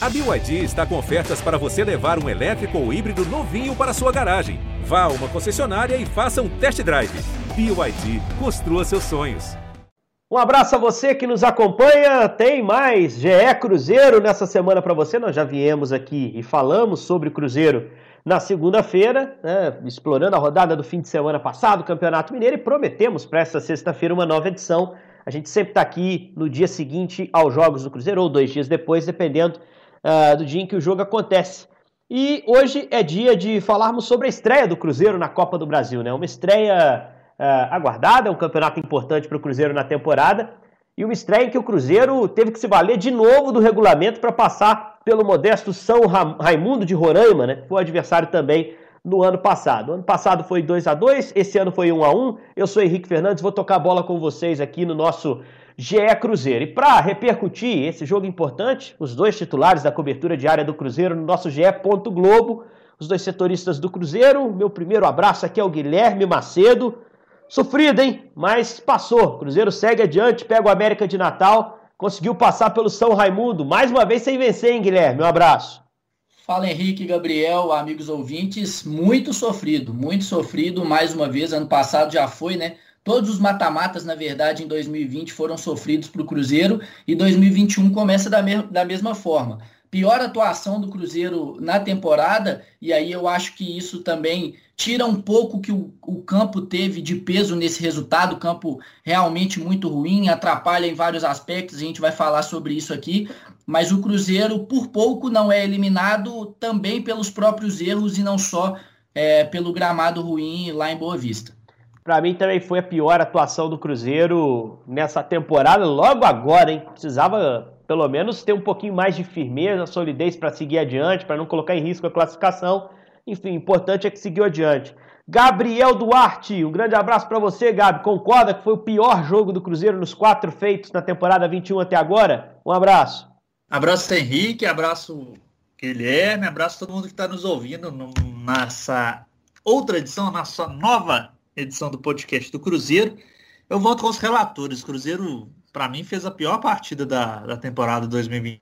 A BYD está com ofertas para você levar um elétrico ou híbrido novinho para sua garagem. Vá a uma concessionária e faça um test drive. BYD, construa seus sonhos. Um abraço a você que nos acompanha. Tem mais GE Cruzeiro nessa semana para você. Nós já viemos aqui e falamos sobre Cruzeiro na segunda-feira, né, explorando a rodada do fim de semana passado, Campeonato Mineiro, e prometemos para essa sexta-feira uma nova edição. A gente sempre está aqui no dia seguinte aos Jogos do Cruzeiro, ou dois dias depois, dependendo uh, do dia em que o jogo acontece. E hoje é dia de falarmos sobre a estreia do Cruzeiro na Copa do Brasil, né? Uma estreia uh, aguardada, um campeonato importante para o Cruzeiro na temporada, e uma estreia em que o Cruzeiro teve que se valer de novo do regulamento para passar pelo modesto São Raimundo de Roraima, né? Foi adversário também no ano passado. O ano passado foi 2 a 2 esse ano foi 1 a 1 Eu sou Henrique Fernandes, vou tocar a bola com vocês aqui no nosso GE Cruzeiro. E para repercutir esse jogo importante, os dois titulares da cobertura diária do Cruzeiro no nosso GE. Globo, os dois setoristas do Cruzeiro. Meu primeiro abraço aqui é o Guilherme Macedo. Sofrido, hein? Mas passou. Cruzeiro segue adiante, pega o América de Natal, conseguiu passar pelo São Raimundo. Mais uma vez sem vencer, hein, Guilherme? Um abraço. Fala Henrique, Gabriel, amigos ouvintes. Muito sofrido, muito sofrido. Mais uma vez, ano passado já foi, né? Todos os mata-matas, na verdade, em 2020 foram sofridos para o Cruzeiro e 2021 começa da, me da mesma forma. Pior atuação do Cruzeiro na temporada, e aí eu acho que isso também tira um pouco que o, o campo teve de peso nesse resultado. Campo realmente muito ruim, atrapalha em vários aspectos, a gente vai falar sobre isso aqui. Mas o Cruzeiro, por pouco, não é eliminado também pelos próprios erros e não só é, pelo gramado ruim lá em Boa Vista. Para mim também foi a pior atuação do Cruzeiro nessa temporada, logo agora, hein? Precisava pelo menos ter um pouquinho mais de firmeza, solidez para seguir adiante, para não colocar em risco a classificação. Enfim, importante é que seguiu adiante. Gabriel Duarte, um grande abraço para você, Gabi. Concorda que foi o pior jogo do Cruzeiro nos quatro feitos na temporada 21 até agora? Um abraço. Abraço, Henrique, abraço, Guilherme, abraço todo mundo que está nos ouvindo nessa outra edição, nossa nova edição do podcast do Cruzeiro. Eu volto com os relatores. O Cruzeiro, para mim, fez a pior partida da, da temporada 2020.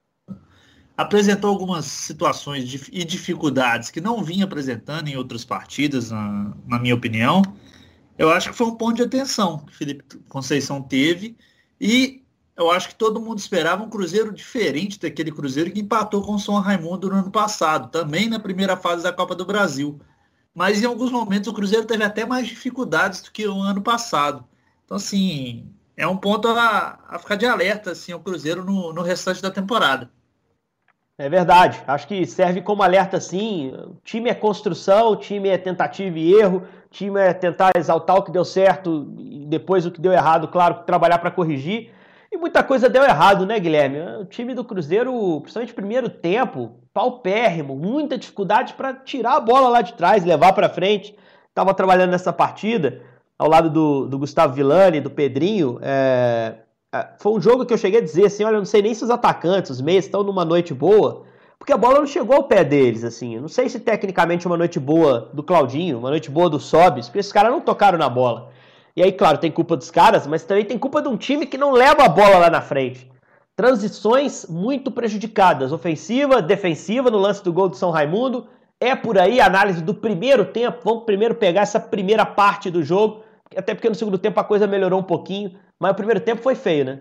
Apresentou algumas situações de, e dificuldades que não vinha apresentando em outras partidas, na, na minha opinião. Eu acho que foi um ponto de atenção que Felipe Conceição teve. E eu acho que todo mundo esperava um Cruzeiro diferente daquele Cruzeiro que empatou com o São Raimundo no ano passado, também na primeira fase da Copa do Brasil mas em alguns momentos o Cruzeiro teve até mais dificuldades do que o ano passado. Então, assim, é um ponto a, a ficar de alerta, assim, o Cruzeiro no, no restante da temporada. É verdade. Acho que serve como alerta, sim. O time é construção, o time é tentativa e erro, o time é tentar exaltar o que deu certo e depois o que deu errado, claro, trabalhar para corrigir. E muita coisa deu errado, né, Guilherme? O time do Cruzeiro, principalmente primeiro tempo, paupérrimo, muita dificuldade para tirar a bola lá de trás, levar para frente. Estava trabalhando nessa partida ao lado do, do Gustavo Villani, do Pedrinho. É, é, foi um jogo que eu cheguei a dizer assim: olha, eu não sei nem se os atacantes, os meios estão numa noite boa, porque a bola não chegou ao pé deles. assim. Eu não sei se tecnicamente uma noite boa do Claudinho, uma noite boa do Sobis, porque esses caras não tocaram na bola. E aí, claro, tem culpa dos caras, mas também tem culpa de um time que não leva a bola lá na frente. Transições muito prejudicadas, ofensiva, defensiva no lance do gol do São Raimundo. É por aí a análise do primeiro tempo. Vamos primeiro pegar essa primeira parte do jogo, até porque no segundo tempo a coisa melhorou um pouquinho, mas o primeiro tempo foi feio, né?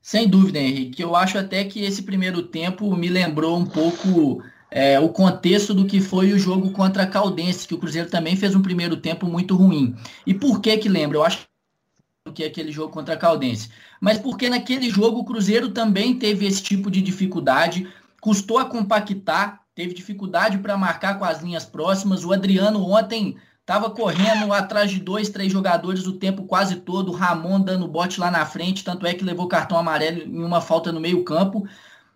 Sem dúvida, Henrique. Eu acho até que esse primeiro tempo me lembrou um pouco é, o contexto do que foi o jogo contra a Caldense, que o Cruzeiro também fez um primeiro tempo muito ruim. E por que que lembra? Eu acho que é aquele jogo contra a Caldense. Mas porque naquele jogo o Cruzeiro também teve esse tipo de dificuldade, custou a compactar, teve dificuldade para marcar com as linhas próximas. O Adriano ontem estava correndo atrás de dois, três jogadores o tempo quase todo, Ramon dando bote lá na frente, tanto é que levou cartão amarelo em uma falta no meio campo.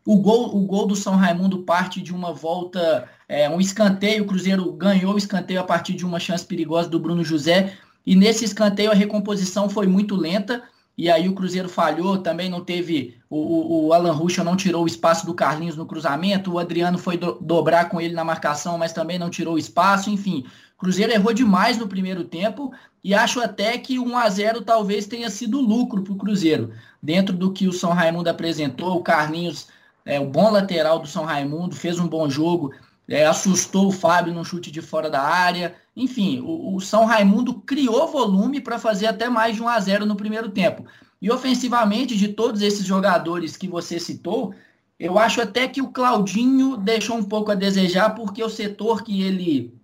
O gol, o gol do São Raimundo parte de uma volta, é, um escanteio. O Cruzeiro ganhou o escanteio a partir de uma chance perigosa do Bruno José. E nesse escanteio a recomposição foi muito lenta. E aí o Cruzeiro falhou, também não teve. O, o, Alan Ruschel não tirou o espaço do Carlinhos no cruzamento. O Adriano foi do, dobrar com ele na marcação, mas também não tirou o espaço. Enfim, Cruzeiro errou demais no primeiro tempo. E acho até que 1 a 0 talvez tenha sido lucro para o Cruzeiro. Dentro do que o São Raimundo apresentou, o Carlinhos é, o bom lateral do São Raimundo, fez um bom jogo, é, assustou o Fábio num chute de fora da área. Enfim, o, o São Raimundo criou volume para fazer até mais de 1 a 0 no primeiro tempo. E ofensivamente, de todos esses jogadores que você citou, eu acho até que o Claudinho deixou um pouco a desejar, porque o setor que ele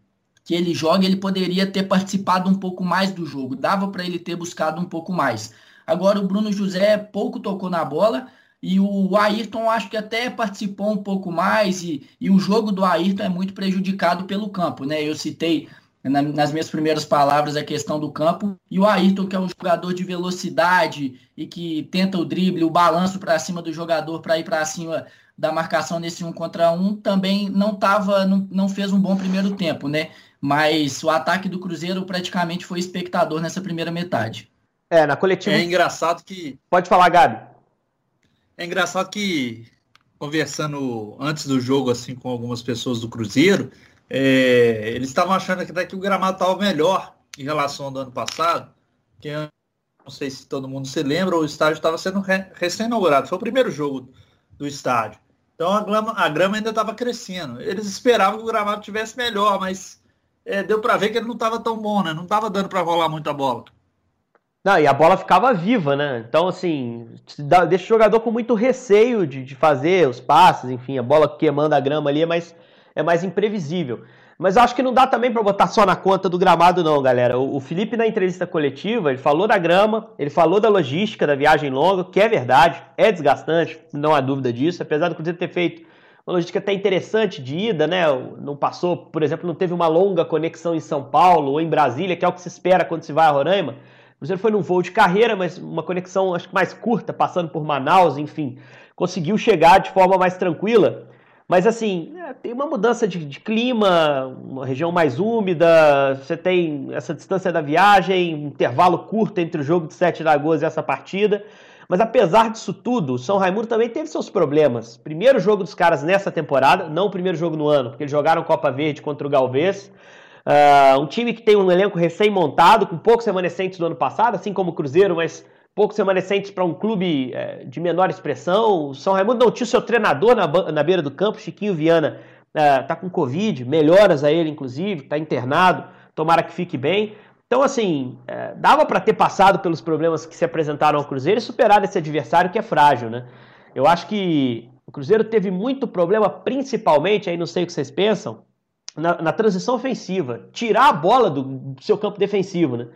que ele joga, ele poderia ter participado um pouco mais do jogo, dava para ele ter buscado um pouco mais. Agora o Bruno José pouco tocou na bola, e o Ayrton acho que até participou um pouco mais, e, e o jogo do Ayrton é muito prejudicado pelo campo, né? Eu citei na, nas minhas primeiras palavras a questão do campo, e o Ayrton, que é um jogador de velocidade e que tenta o drible, o balanço para cima do jogador para ir para cima da marcação nesse um contra um, também não tava, não, não fez um bom primeiro tempo, né? Mas o ataque do Cruzeiro praticamente foi espectador nessa primeira metade. É, na coletiva. É engraçado que. Pode falar, Gabi. É engraçado que, conversando antes do jogo assim com algumas pessoas do Cruzeiro, é, eles estavam achando que daqui o gramado estava melhor em relação ao do ano passado. Que não sei se todo mundo se lembra, o estádio estava sendo recém-inaugurado. Foi o primeiro jogo do estádio. Então a grama, a grama ainda estava crescendo. Eles esperavam que o gramado tivesse melhor, mas é, deu para ver que ele não estava tão bom, né? Não estava dando para rolar muita bola. Não, e a bola ficava viva, né? Então, assim, deixa o jogador com muito receio de, de fazer os passes, enfim, a bola queimando a grama ali é mais, é mais imprevisível. Mas eu acho que não dá também para botar só na conta do gramado, não, galera. O, Felipe, na entrevista coletiva, ele falou da grama, ele falou da logística da viagem longa, que é verdade, é desgastante, não há dúvida disso, apesar do Cruzeiro ter feito uma logística até interessante de ida, né? Não passou, por exemplo, não teve uma longa conexão em São Paulo ou em Brasília, que é o que se espera quando se vai a Roraima. O Cruzeiro foi num voo de carreira, mas uma conexão acho que mais curta, passando por Manaus, enfim, conseguiu chegar de forma mais tranquila. Mas assim, é, tem uma mudança de, de, clima, uma região mais úmida, você tem essa distância da viagem, um intervalo curto entre o jogo de 7 de agosto e essa partida. Mas apesar disso tudo, o São Raimundo também teve seus problemas. Primeiro jogo dos caras nessa temporada, não o primeiro jogo no ano, porque eles jogaram Copa Verde contra o Galvez. Uh, um time que tem um elenco recém-montado, com poucos remanescentes do ano passado, assim como o Cruzeiro, mas poucos remanescentes para um clube é, de menor expressão. O São Raimundo não tinha o seu treinador na, na beira do campo, Chiquinho Viana está uh, com Covid, melhoras a ele, inclusive, está internado, tomara que fique bem. Então, assim, é, dava para ter passado pelos problemas que se apresentaram ao Cruzeiro e superar esse adversário que é frágil, né? Eu acho que o Cruzeiro teve muito problema, principalmente, aí não sei o que vocês pensam, na, na, transição ofensiva, tirar a bola do, seu campo defensivo, né?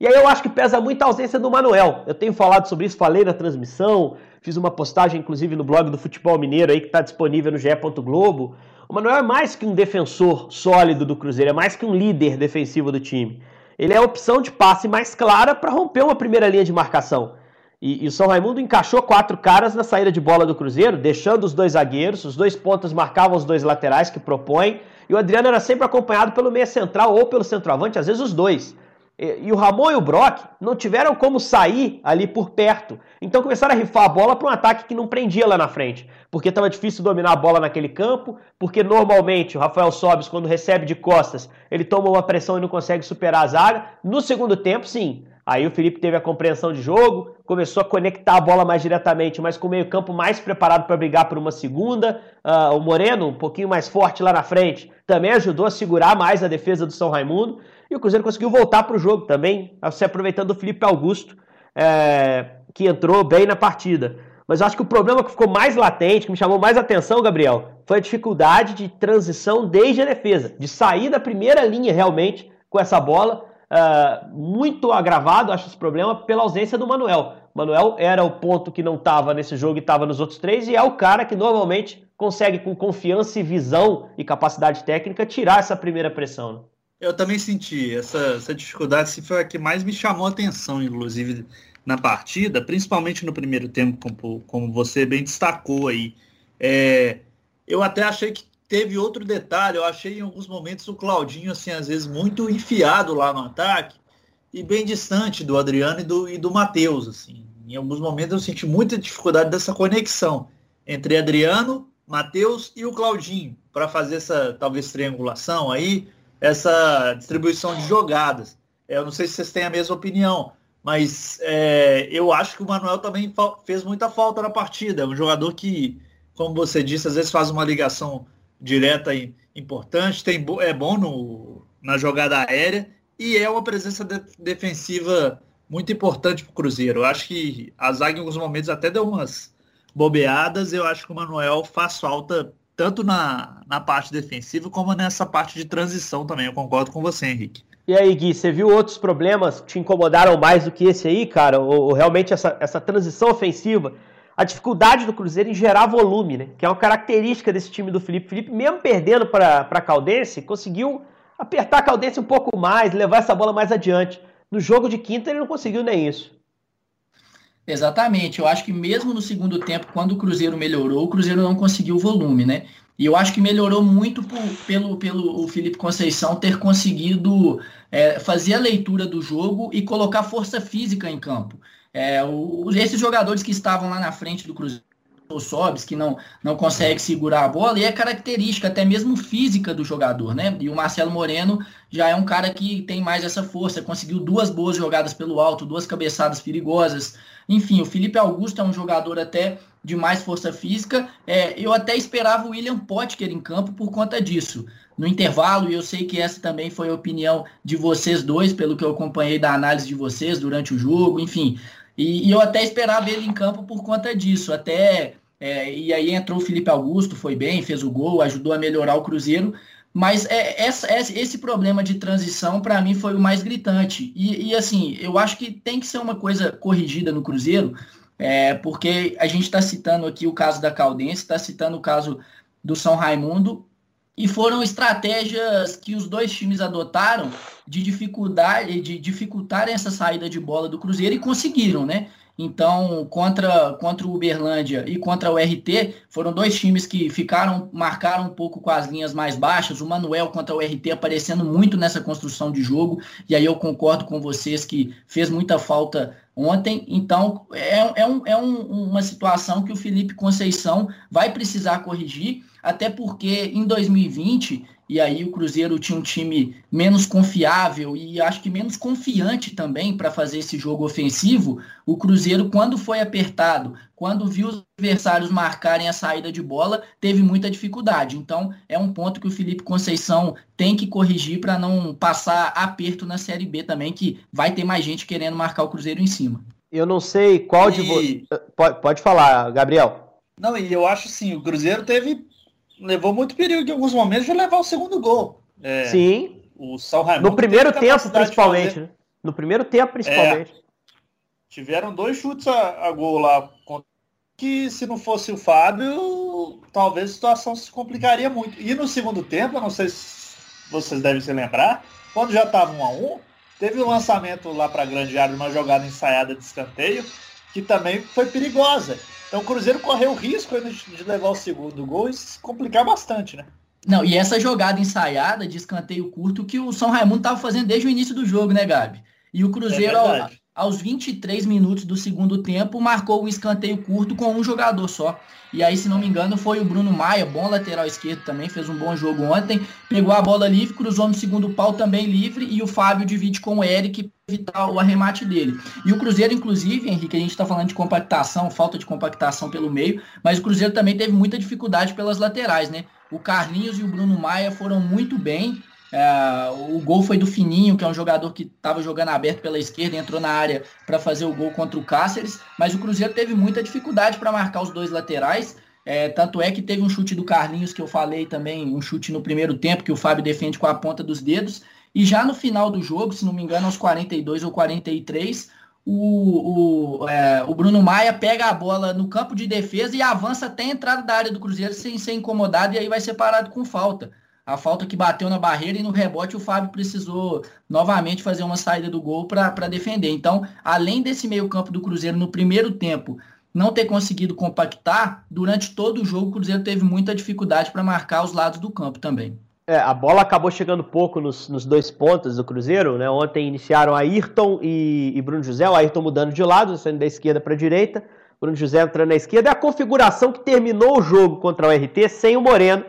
E aí eu acho que pesa muito a ausência do Manuel. Eu tenho falado sobre isso, falei na transmissão, fiz uma postagem, inclusive, no blog do Futebol Mineiro aí, que está disponível no GE. Globo. O Manuel é mais que um defensor sólido do Cruzeiro, é mais que um líder defensivo do time. Ele é a opção de passe mais clara para romper uma primeira linha de marcação. E, e, o São Raimundo encaixou quatro caras na saída de bola do Cruzeiro, deixando os dois zagueiros, os dois pontas marcavam os dois laterais que propõem, e o Adriano era sempre acompanhado pelo meia central ou pelo centroavante, às vezes os dois. E, o Ramon e o Brock não tiveram como sair ali por perto. Então começaram a rifar a bola para um ataque que não prendia lá na frente. Porque estava difícil dominar a bola naquele campo, porque normalmente o Rafael Sobis, quando recebe de costas, ele toma uma pressão e não consegue superar a zaga. No segundo tempo, sim, Aí o Felipe teve a compreensão de jogo, começou a conectar a bola mais diretamente, mas com o meio-campo mais preparado para brigar por uma segunda. Uh, o Moreno, um pouquinho mais forte lá na frente, também ajudou a segurar mais a defesa do São Raimundo. E o Cruzeiro conseguiu voltar para o jogo também, se aproveitando do Felipe Augusto, é, que entrou bem na partida. Mas eu acho que o problema que ficou mais latente, que me chamou mais atenção, Gabriel, foi a dificuldade de transição desde a defesa, de sair da primeira linha realmente com essa bola uh, muito agravado, acho esse problema, pela ausência do Manuel. Manuel era o ponto que não estava nesse jogo e estava nos outros três, e é o cara que normalmente consegue, com confiança e visão e capacidade técnica, tirar essa primeira pressão. Né? Eu também senti essa, essa dificuldade, se foi a que mais me chamou a atenção, inclusive, na partida, principalmente no primeiro tempo, como, como você bem destacou aí. É, eu até achei que teve outro detalhe, eu achei em alguns momentos o Claudinho, assim, às vezes muito enfiado lá no ataque e bem distante do Adriano e do, e do Matheus, assim. Em alguns momentos eu senti muita dificuldade dessa conexão entre Adriano, Matheus e o Claudinho para fazer essa, talvez, triangulação aí, essa distribuição de jogadas. É, eu não sei se vocês têm a mesma opinião, mas é, eu acho que o Manuel também fez muita falta na partida. É um jogador que como você disse, às vezes faz uma ligação direta e importante, tem, é bom no, na jogada aérea e é uma presença de, defensiva muito importante para o Cruzeiro. Eu acho que a zaga em alguns momentos até deu umas bobeadas. Eu acho que o Manuel faz falta tanto na, na parte defensiva como nessa parte de transição também. Eu concordo com você, Henrique. E aí, Gui, você viu outros problemas que te incomodaram mais do que esse aí, cara? Ou, ou realmente essa, essa transição ofensiva? A dificuldade do Cruzeiro em gerar volume, né? Que é uma característica desse time do Felipe. Felipe, mesmo perdendo para a Caldense, conseguiu apertar a Caldense um pouco mais, levar essa bola mais adiante. No jogo de quinta, ele não conseguiu nem isso. Exatamente. Eu acho que mesmo no segundo tempo, quando o Cruzeiro melhorou, o Cruzeiro não conseguiu volume, né? E eu acho que melhorou muito por, pelo, pelo o Felipe Conceição ter conseguido é, fazer a leitura do jogo e colocar força física em campo. É, o, esses jogadores que estavam lá na frente do Cruzeiro o Sobs, que não, não consegue segurar a bola, e é característica até mesmo física do jogador, né? E o Marcelo Moreno já é um cara que tem mais essa força, conseguiu duas boas jogadas pelo alto, duas cabeçadas perigosas. Enfim, o Felipe Augusto é um jogador até de mais força física. É, eu até esperava o William Potker em campo por conta disso. No intervalo, e eu sei que essa também foi a opinião de vocês dois, pelo que eu acompanhei da análise de vocês durante o jogo, enfim. E, e eu até esperava ele em campo por conta disso. Até é, e aí entrou o Felipe Augusto, foi bem, fez o gol, ajudou a melhorar o Cruzeiro. Mas é, essa, esse problema de transição, para mim, foi o mais gritante. E, e, assim, eu acho que tem que ser uma coisa corrigida no Cruzeiro, é, porque a gente está citando aqui o caso da Caldense, está citando o caso do São Raimundo, e foram estratégias que os dois times adotaram de dificuldade, de dificultar essa saída de bola do Cruzeiro e conseguiram, né? Então, contra, contra o Uberlândia e contra o RT, foram dois times que ficaram, marcaram um pouco com as linhas mais baixas. O Manuel contra o RT aparecendo muito nessa construção de jogo. E aí eu concordo com vocês que fez muita falta ontem. Então, é, é, um, é um, uma situação que o Felipe Conceição vai precisar corrigir, até porque em 2020 e aí o Cruzeiro tinha um time menos confiável e acho que menos confiante também para fazer esse jogo ofensivo. O Cruzeiro, quando foi apertado, quando viu os adversários marcarem a saída de bola, teve muita dificuldade. Então, é um ponto que o Felipe Conceição tem que corrigir para não passar aperto na Série B também, que vai ter mais gente querendo marcar o Cruzeiro em cima. Eu não sei qual e... de vocês. Pode, pode falar, Gabriel. Não, e eu acho assim, o Cruzeiro teve levou muito perigo em alguns momentos de levar o segundo gol. É, Sim. O São Raimundo. No primeiro tempo, principalmente. Né? No primeiro tempo, principalmente. É, tiveram dois chutes a, a, gol lá. Que se não fosse o Fábio, talvez a situação se complicaria muito. E no segundo tempo, eu não sei se vocês devem se lembrar, quando já estava um a um, teve um lançamento lá para a grande área, uma jogada ensaiada de escanteio, que também foi perigosa. Então o Cruzeiro correu o risco de levar o segundo gol e se complicar bastante, né? Não, e essa jogada ensaiada de escanteio curto que o São Raimundo estava fazendo desde o início do jogo, né, Gabi? E o Cruzeiro, é aos 23 minutos do segundo tempo, marcou um escanteio curto com um jogador só. E aí, se não me engano, foi o Bruno Maia, bom lateral esquerdo também, fez um bom jogo ontem. Pegou a bola livre, cruzou no segundo pau também livre, e o Fábio divide com o Eric evitar o arremate dele. E o Cruzeiro, inclusive, Henrique, a gente está falando de compactação, falta de compactação pelo meio, mas o Cruzeiro também teve muita dificuldade pelas laterais, né? O Carlinhos e o Bruno Maia foram muito bem, é, o gol foi do Fininho, que é um jogador que estava jogando aberto pela esquerda, entrou na área para fazer o gol contra o Cáceres, mas o Cruzeiro teve muita dificuldade para marcar os dois laterais. É, tanto é que teve um chute do Carlinhos, que eu falei também, um chute no primeiro tempo, que o Fábio defende com a ponta dos dedos. E já no final do jogo, se não me engano, aos 42 ou 43, o, o, é, o Bruno Maia pega a bola no campo de defesa e avança até a entrada da área do Cruzeiro sem ser incomodado, e aí vai ser parado com falta a falta que bateu na barreira e no rebote o Fábio precisou novamente fazer uma saída do gol para defender. Então, além desse meio-campo do Cruzeiro no primeiro tempo não ter conseguido compactar, durante todo o jogo o Cruzeiro teve muita dificuldade para marcar os lados do campo também. É, a bola acabou chegando pouco nos, nos, dois pontos do Cruzeiro, né? Ontem iniciaram Ayrton e, e Bruno José, o Ayrton mudando de lado, saindo da esquerda para a direita, Bruno José entrando na esquerda, é a configuração que terminou o jogo contra o RT sem o Moreno,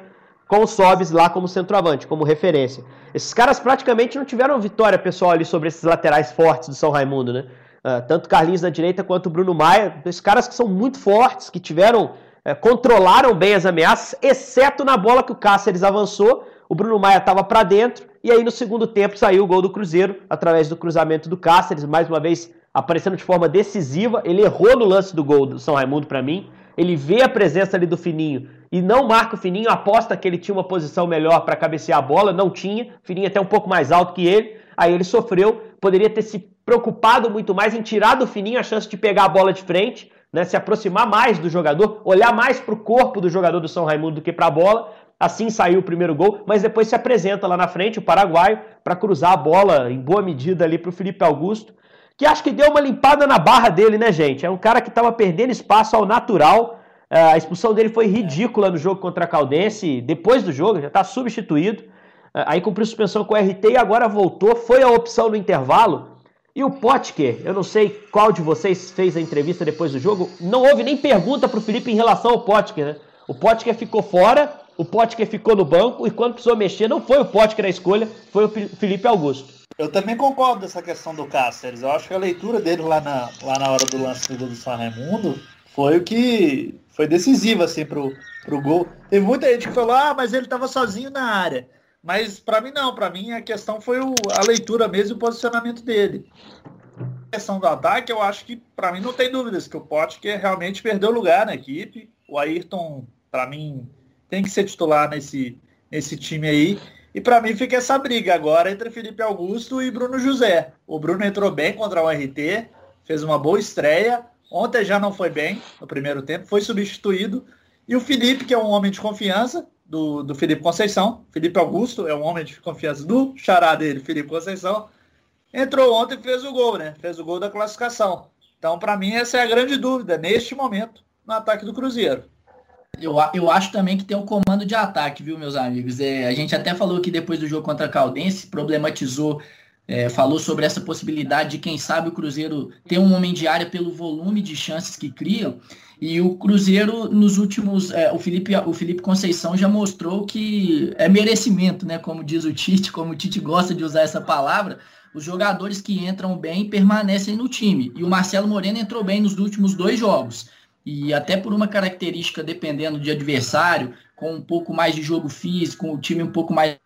com o Sobis lá como centroavante, como referência. Esses caras praticamente não tiveram vitória pessoal ali sobre esses laterais fortes do São Raimundo, né? Uh, tanto Carlinhos na direita quanto Bruno Maia, esses caras que são muito fortes, que tiveram é, controlaram bem as ameaças, exceto na bola que o Cáceres avançou, o Bruno Maia estava para dentro, e aí no segundo tempo saiu o gol do Cruzeiro, através do cruzamento do Cáceres, mais uma vez aparecendo de forma decisiva, ele errou no lance do gol do São Raimundo para mim, ele vê a presença ali do Fininho e não marca o Fininho, aposta que ele tinha uma posição melhor para cabecear a bola, não tinha, Fininho até um pouco mais alto que ele, aí ele sofreu, poderia ter se preocupado muito mais em tirar do Fininho a chance de pegar a bola de frente, né, se aproximar mais do jogador, olhar mais para o corpo do jogador do São Raimundo do que para a bola. Assim saiu o primeiro gol, mas depois se apresenta lá na frente o paraguaio para cruzar a bola em boa medida ali para o Felipe Augusto, que acho que deu uma limpada na barra dele, né, gente? É um cara que estava perdendo espaço ao natural. É, a expulsão dele foi ridícula no jogo contra a Caldense. Depois do jogo, já está substituído. É, aí cumpriu suspensão com o RT e agora voltou. Foi a opção no intervalo. E o Potker, eu não sei qual de vocês fez a entrevista depois do jogo, não houve nem pergunta para o Felipe em relação ao Potker, né? O Potker ficou fora, o Potker ficou no banco e quando precisou mexer, não foi o Potker a escolha, foi o Felipe Augusto. Eu também concordo dessa questão do Cáceres. Eu acho que a leitura dele lá na, lá na hora do lance do São Raimundo foi o que foi decisivo assim pro, pro gol. Teve muita gente que falou: "Ah, mas ele estava sozinho na área". Mas para mim não, para mim a questão foi o, a leitura mesmo e o posicionamento dele. A questão do ataque, eu acho que para mim não tem dúvidas que o Potker realmente perdeu lugar na equipe. O Ayrton, para mim, tem que ser titular nesse, nesse time aí. E para mim fica essa briga agora entre Felipe Augusto e Bruno José. O Bruno entrou bem contra o RT, fez uma boa estreia. Ontem já não foi bem no primeiro tempo, foi substituído. E o Felipe, que é um homem de confiança, do, do Felipe Conceição. Felipe Augusto é um homem de confiança do xará dele, Felipe Conceição. Entrou ontem e fez o gol, né? Fez o gol da classificação. Então, para mim, essa é a grande dúvida neste momento no ataque do Cruzeiro. Eu, eu acho também que tem um comando de ataque, viu, meus amigos? É, a gente até falou que depois do jogo contra a Caldense, problematizou, é, falou sobre essa possibilidade de, quem sabe, o Cruzeiro ter um homem de área pelo volume de chances que criam. E o Cruzeiro, nos últimos. É, o, Felipe, o Felipe Conceição já mostrou que é merecimento, né? Como diz o Tite, como o Tite gosta de usar essa palavra. Os jogadores que entram bem permanecem no time. E o Marcelo Moreno entrou bem nos últimos dois jogos. E até por uma característica, dependendo de adversário, com um pouco mais de jogo físico, o time um pouco mais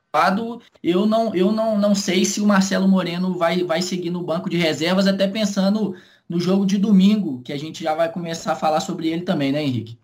eu não, eu não, não sei se o Marcelo Moreno vai, vai seguir no banco de reservas, até pensando no jogo de domingo, que a gente já vai começar a falar sobre ele também, né, Henrique?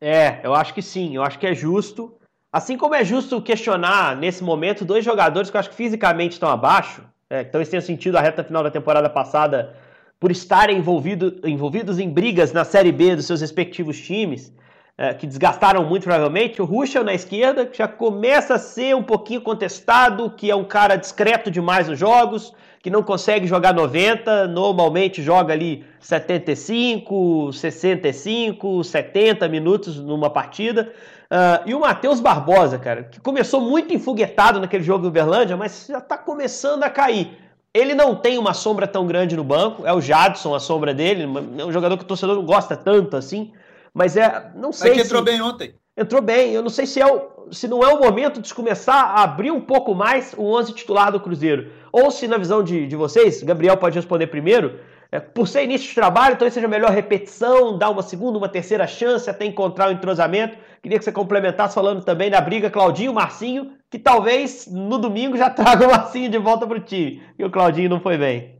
É, eu acho que sim, eu acho que é justo. Assim como é justo questionar, nesse momento, dois jogadores que eu acho que fisicamente estão abaixo, é, que talvez tenha sentido a reta final da temporada passada por estarem envolvido, envolvidos em brigas na Série B dos seus respectivos times, é, que desgastaram muito provavelmente. O Ruschel na esquerda, que já começa a ser um pouquinho contestado, que é um cara discreto demais nos jogos, que não consegue jogar 90, normalmente joga ali 75, 65, 70 minutos numa partida. Uh, e o Matheus Barbosa, cara, que começou muito enfoguetado naquele jogo do Uberlândia, mas já está começando a cair. Ele não tem uma sombra tão grande no banco, é o Jadson a sombra dele, é um jogador que o torcedor não gosta tanto assim, mas é, não sei. Mas que entrou bem ontem. Entrou bem, eu não sei se, é o, se não é o momento de começar a abrir um pouco mais o 11 titular do Cruzeiro. Ou se, na visão de, de vocês, Gabriel pode responder primeiro, é, por ser início de trabalho, talvez seja melhor repetição, dar uma segunda, uma terceira chance até encontrar o entrosamento. Queria que você complementasse falando também da briga Claudinho Marcinho, que talvez no domingo já traga o Marcinho de volta para o time. E o Claudinho não foi bem.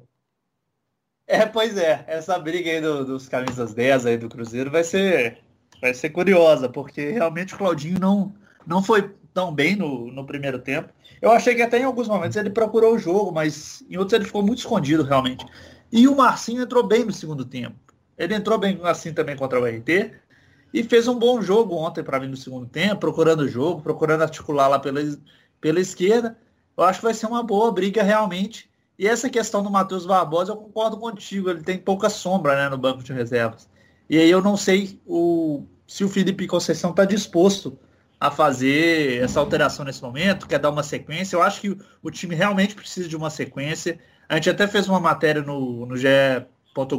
É, pois é. Essa briga aí do, dos camisas 10 aí do Cruzeiro vai ser, vai ser curiosa, porque realmente o Claudinho não, não foi tão bem no, no primeiro tempo. Eu achei que até em alguns momentos ele procurou o jogo, mas em outros ele ficou muito escondido realmente. E o Marcinho entrou bem no segundo tempo. Ele entrou bem assim também contra o RT e fez um bom jogo ontem para mim no segundo tempo, procurando o jogo, procurando articular lá pela, pela esquerda. Eu acho que vai ser uma boa briga realmente. E essa questão do Matheus Barbosa, eu concordo contigo, ele tem pouca sombra né, no banco de reservas. E aí eu não sei o, se o Felipe Conceição está disposto a fazer essa alteração nesse momento, quer dar uma sequência. Eu acho que o time realmente precisa de uma sequência. A gente até fez uma matéria no, no GE.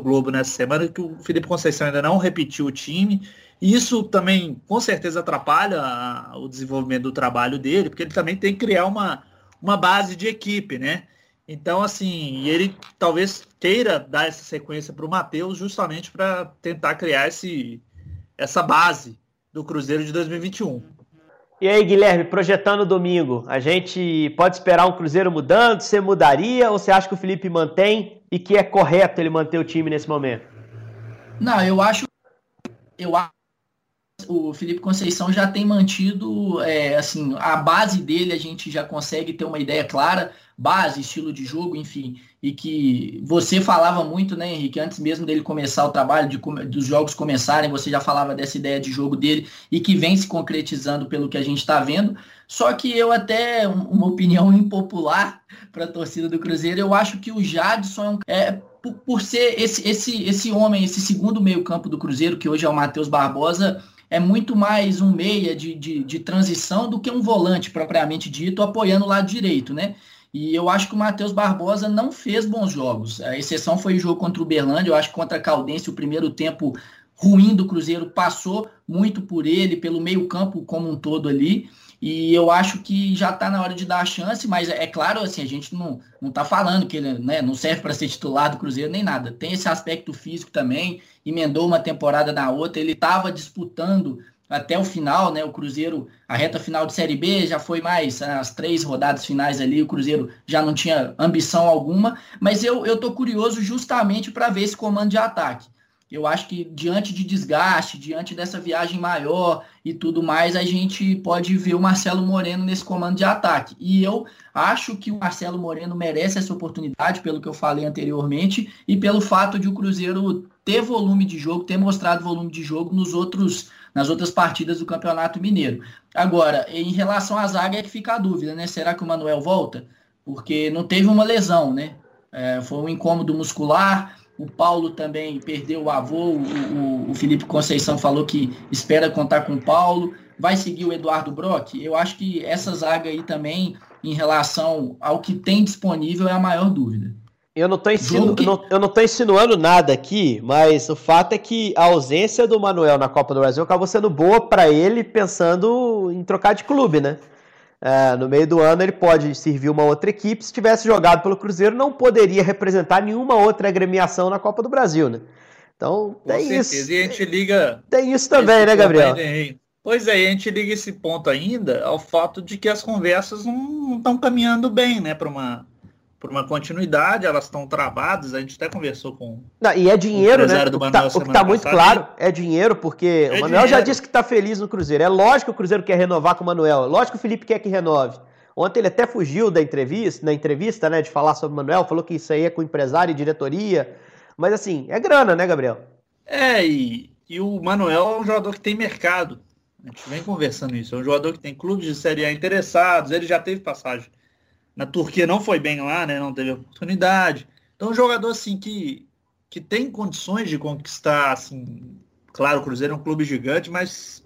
Globo nessa semana que o Felipe Conceição ainda não repetiu o time. E isso também, com certeza, atrapalha a, o desenvolvimento do trabalho dele, porque ele também tem que criar uma, uma base de equipe, né? Então, assim, ele talvez queira dar essa sequência para o Matheus justamente para tentar criar esse, essa base do Cruzeiro de 2021. E aí, Guilherme, projetando domingo, a gente pode esperar um Cruzeiro mudando? Você mudaria ou você acha que o Felipe mantém e que é correto ele manter o time nesse momento? Não, eu acho. Eu acho o Felipe Conceição já tem mantido, é, assim, a base dele a gente já consegue ter uma ideia clara, base, estilo de jogo, enfim, e que você falava muito, né, Henrique, antes mesmo dele começar o trabalho, de, dos jogos começarem, você já falava dessa ideia de jogo dele e que vem se concretizando pelo que a gente está vendo. Só que eu até, uma opinião impopular para a torcida do Cruzeiro, eu acho que o Jadson é, por, por ser esse, esse, esse homem, esse segundo meio campo do Cruzeiro, que hoje é o Matheus Barbosa, é muito mais um meia de, de, de, transição do que um volante propriamente dito, apoiando o lado direito, né? E eu acho que o Matheus Barbosa não fez bons jogos. A exceção foi o jogo contra o Berlândia, eu acho que contra a Caldense o primeiro tempo ruim do Cruzeiro passou muito por ele, pelo meio campo como um todo ali. E eu acho que já está na hora de dar a chance, mas é claro, assim, a gente não, não tá falando que ele né, não serve para ser titular do Cruzeiro nem nada. Tem esse aspecto físico também, emendou uma temporada na outra, ele estava disputando até o final, né? O Cruzeiro, a reta final de Série B já foi mais as três rodadas finais ali, o Cruzeiro já não tinha ambição alguma, mas eu, eu tô curioso justamente para ver esse comando de ataque. Eu acho que diante de desgaste, diante dessa viagem maior e tudo mais, a gente pode ver o Marcelo Moreno nesse comando de ataque. E eu acho que o Marcelo Moreno merece essa oportunidade, pelo que eu falei anteriormente, e pelo fato de o Cruzeiro ter volume de jogo, ter mostrado volume de jogo nos outros, nas outras partidas do Campeonato Mineiro. Agora, em relação à zaga é que fica a dúvida, né? Será que o Manuel volta? Porque não teve uma lesão, né? É, foi um incômodo muscular o Paulo também perdeu o avô, o, o, o, Felipe Conceição falou que espera contar com o Paulo. Vai seguir o Eduardo Brock? Eu acho que essa zaga aí também, em relação ao que tem disponível, é a maior dúvida. Eu não estou insinu... que... insinuando nada aqui, mas o fato é que a ausência do Manuel na Copa do Brasil acabou sendo boa para ele pensando em trocar de clube, né? É, no meio do ano ele pode servir uma outra equipe. Se tivesse jogado pelo Cruzeiro, não poderia representar nenhuma outra agremiação na Copa do Brasil, né? Então, Com tem certeza. isso. E a gente liga. Tem isso também, né, Gabriel? Aí, pois é, a gente liga esse ponto ainda ao fato de que as conversas não estão caminhando bem, né, para uma por uma continuidade, elas estão travadas, a gente até conversou com Não, e é dinheiro, né? O, tá, que está muito claro é dinheiro, porque é o Manuel dinheiro. já disse que está feliz no Cruzeiro. É lógico que o Cruzeiro quer renovar com o Manuel, é lógico que o Felipe quer que renove. Ontem ele até fugiu da entrevista, na entrevista, né, de falar sobre o Manuel, falou que isso aí é com empresário e diretoria. Mas assim, é grana, né, Gabriel? É, e, e o Manuel é um jogador que tem mercado. A gente vem conversando isso. É um jogador que tem clubes de Série A interessados, ele já teve passagem na Turquia não foi bem lá, né? Não teve oportunidade. Então, um jogador assim que, que tem condições de conquistar, assim, claro, o Cruzeiro é um clube gigante, mas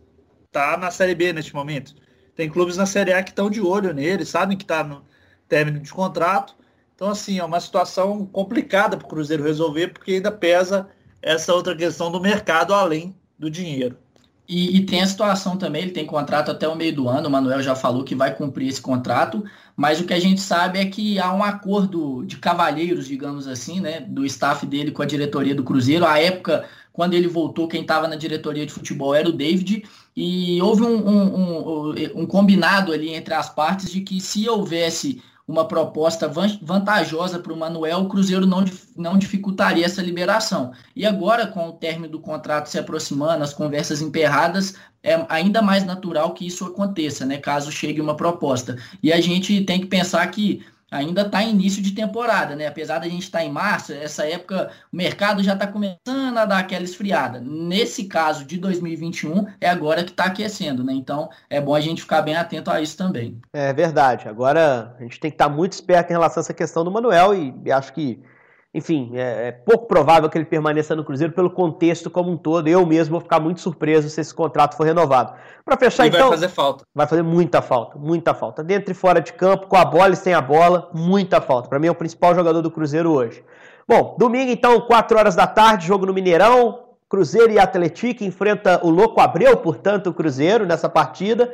tá na Série B neste momento. Tem clubes na Série A que estão de olho nele, sabem que está no término de contrato. Então, assim, é uma situação complicada para o Cruzeiro resolver, porque ainda pesa essa outra questão do mercado além do dinheiro. E, e, tem a situação também, ele tem contrato até o meio do ano, o Manuel já falou que vai cumprir esse contrato, mas o que a gente sabe é que há um acordo de cavalheiros, digamos assim, né, do staff dele com a diretoria do Cruzeiro. À época, quando ele voltou, quem estava na diretoria de futebol era o David, e houve um, um, um, um combinado ali entre as partes de que se houvesse uma proposta vantajosa para o Manuel, o Cruzeiro não, não dificultaria essa liberação. E agora, com o término do contrato se aproximando, as conversas emperradas, é ainda mais natural que isso aconteça, né? Caso chegue uma proposta. E a gente tem que pensar que ainda está início de temporada, né? Apesar da gente estar tá em março, essa época o mercado já está começando a dar aquela esfriada. Nesse caso de 2021, é agora que está aquecendo, né? Então é bom a gente ficar bem atento a isso também. É verdade. Agora a gente tem que estar tá muito esperto em relação a essa questão do Manuel e acho que enfim, é, é, pouco provável que ele permaneça no Cruzeiro pelo contexto como um todo. Eu mesmo vou ficar muito surpreso se esse contrato for renovado. Para fechar, e então. Vai fazer falta. Vai fazer muita falta, muita falta. Dentro e fora de campo, com a bola e sem a bola, muita falta. Para mim é o principal jogador do Cruzeiro hoje. Bom, domingo então, 4 horas da tarde, jogo no Mineirão. Cruzeiro e Atlético enfrenta o Louco Abreu, portanto, o Cruzeiro nessa partida.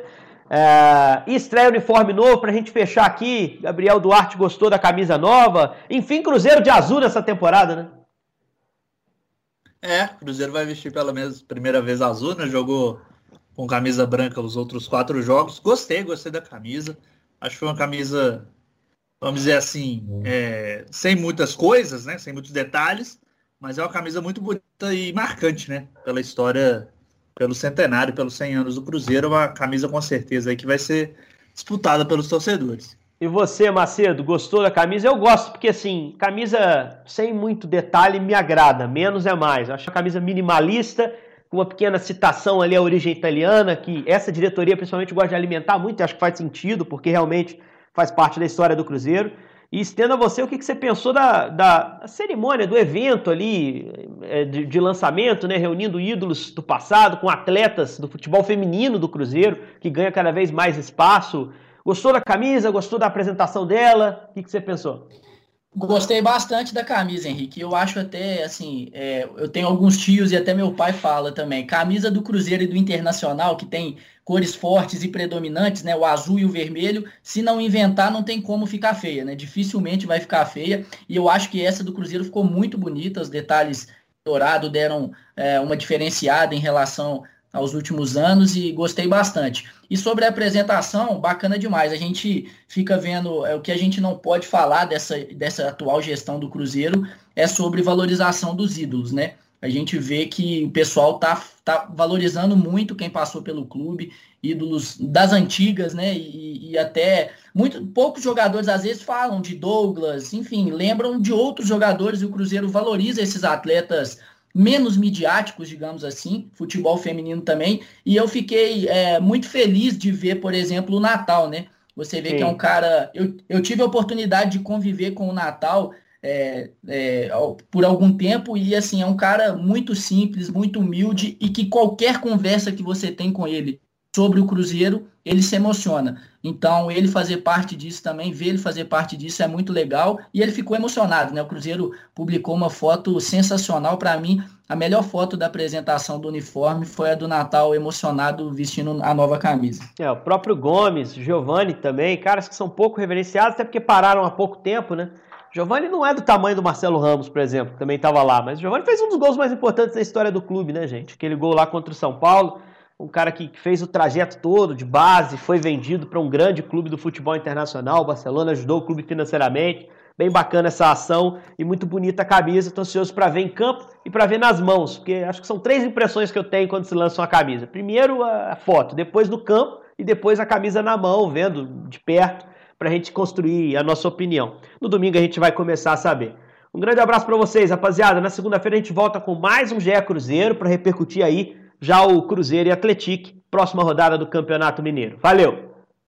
É, estreia uniforme novo para a gente fechar aqui. Gabriel Duarte gostou da camisa nova. Enfim, Cruzeiro de azul nessa temporada, né? É, Cruzeiro vai vestir pela primeira vez azul, né? Jogou com camisa branca os outros quatro jogos. Gostei, gostei da camisa. Acho que foi uma camisa, vamos dizer assim, é, sem muitas coisas, né? Sem muitos detalhes, mas é uma camisa muito bonita e marcante, né? Pela história, pelo centenário, pelos 100 anos do Cruzeiro, uma camisa com certeza aí que vai ser disputada pelos torcedores. E você, Macedo, gostou da camisa? Eu gosto, porque assim, camisa sem muito detalhe me agrada, menos é mais. Eu acho a camisa minimalista, com uma pequena citação ali à origem italiana, que essa diretoria principalmente gosta de alimentar muito, e acho que faz sentido, porque realmente faz parte da história do Cruzeiro. E estenda a você o que, que você pensou da, da cerimônia, do evento ali é, de, de, lançamento, né, reunindo ídolos do passado com atletas do futebol feminino do Cruzeiro, que ganha cada vez mais espaço. Gostou da camisa? Gostou da apresentação dela? O que, que você pensou? Gostei bastante da camisa, Henrique. Eu acho até, assim, é, eu tenho alguns tios e até meu pai fala também. Camisa do Cruzeiro e do Internacional, que tem cores fortes e predominantes, né? O azul e o vermelho. Se não inventar, não tem como ficar feia, né? Dificilmente vai ficar feia. E eu acho que essa do Cruzeiro ficou muito bonita. Os detalhes dourado deram é, uma diferenciada em relação aos últimos anos e gostei bastante. E sobre a apresentação, bacana demais. A gente fica vendo é, o que a gente não pode falar dessa, dessa atual gestão do Cruzeiro é sobre valorização dos ídolos, né? A gente vê que o pessoal tá, tá valorizando muito quem passou pelo clube, ídolos das antigas, né? E, e até muito poucos jogadores às vezes falam de Douglas, enfim, lembram de outros jogadores e o Cruzeiro valoriza esses atletas menos midiáticos, digamos assim, futebol feminino também. E eu fiquei é, muito feliz de ver, por exemplo, o Natal, né? Você vê Sim. que é um cara. Eu, eu tive a oportunidade de conviver com o Natal é, é, por algum tempo e assim é um cara muito simples, muito humilde e que qualquer conversa que você tem com ele sobre o Cruzeiro, ele se emociona. Então, ele fazer parte disso também, ver ele fazer parte disso é muito legal. E ele ficou emocionado, né? O Cruzeiro publicou uma foto sensacional para mim. A melhor foto da apresentação do uniforme foi a do Natal emocionado vestindo a nova camisa. É, o próprio Gomes, Giovanni também, caras que são pouco reverenciados, até porque pararam há pouco tempo, né? Giovanni não é do tamanho do Marcelo Ramos, por exemplo, que também estava lá, mas o Giovanni fez um dos gols mais importantes da história do clube, né, gente? Aquele gol lá contra o São Paulo um cara que fez o trajeto todo de base, foi vendido para um grande clube do futebol internacional. O Barcelona ajudou o clube financeiramente. Bem bacana essa ação e muito bonita a camisa. Estou ansioso para ver em campo e para ver nas mãos, porque acho que são três impressões que eu tenho quando se lança uma camisa. Primeiro a foto, depois no campo e depois a camisa na mão, vendo de perto, para a gente construir a nossa opinião. No domingo a gente vai começar a saber. Um grande abraço para vocês, rapaziada. Na segunda-feira a gente volta com mais um GE Cruzeiro para repercutir aí já o Cruzeiro e Atletique, próxima rodada do Campeonato Mineiro. Valeu!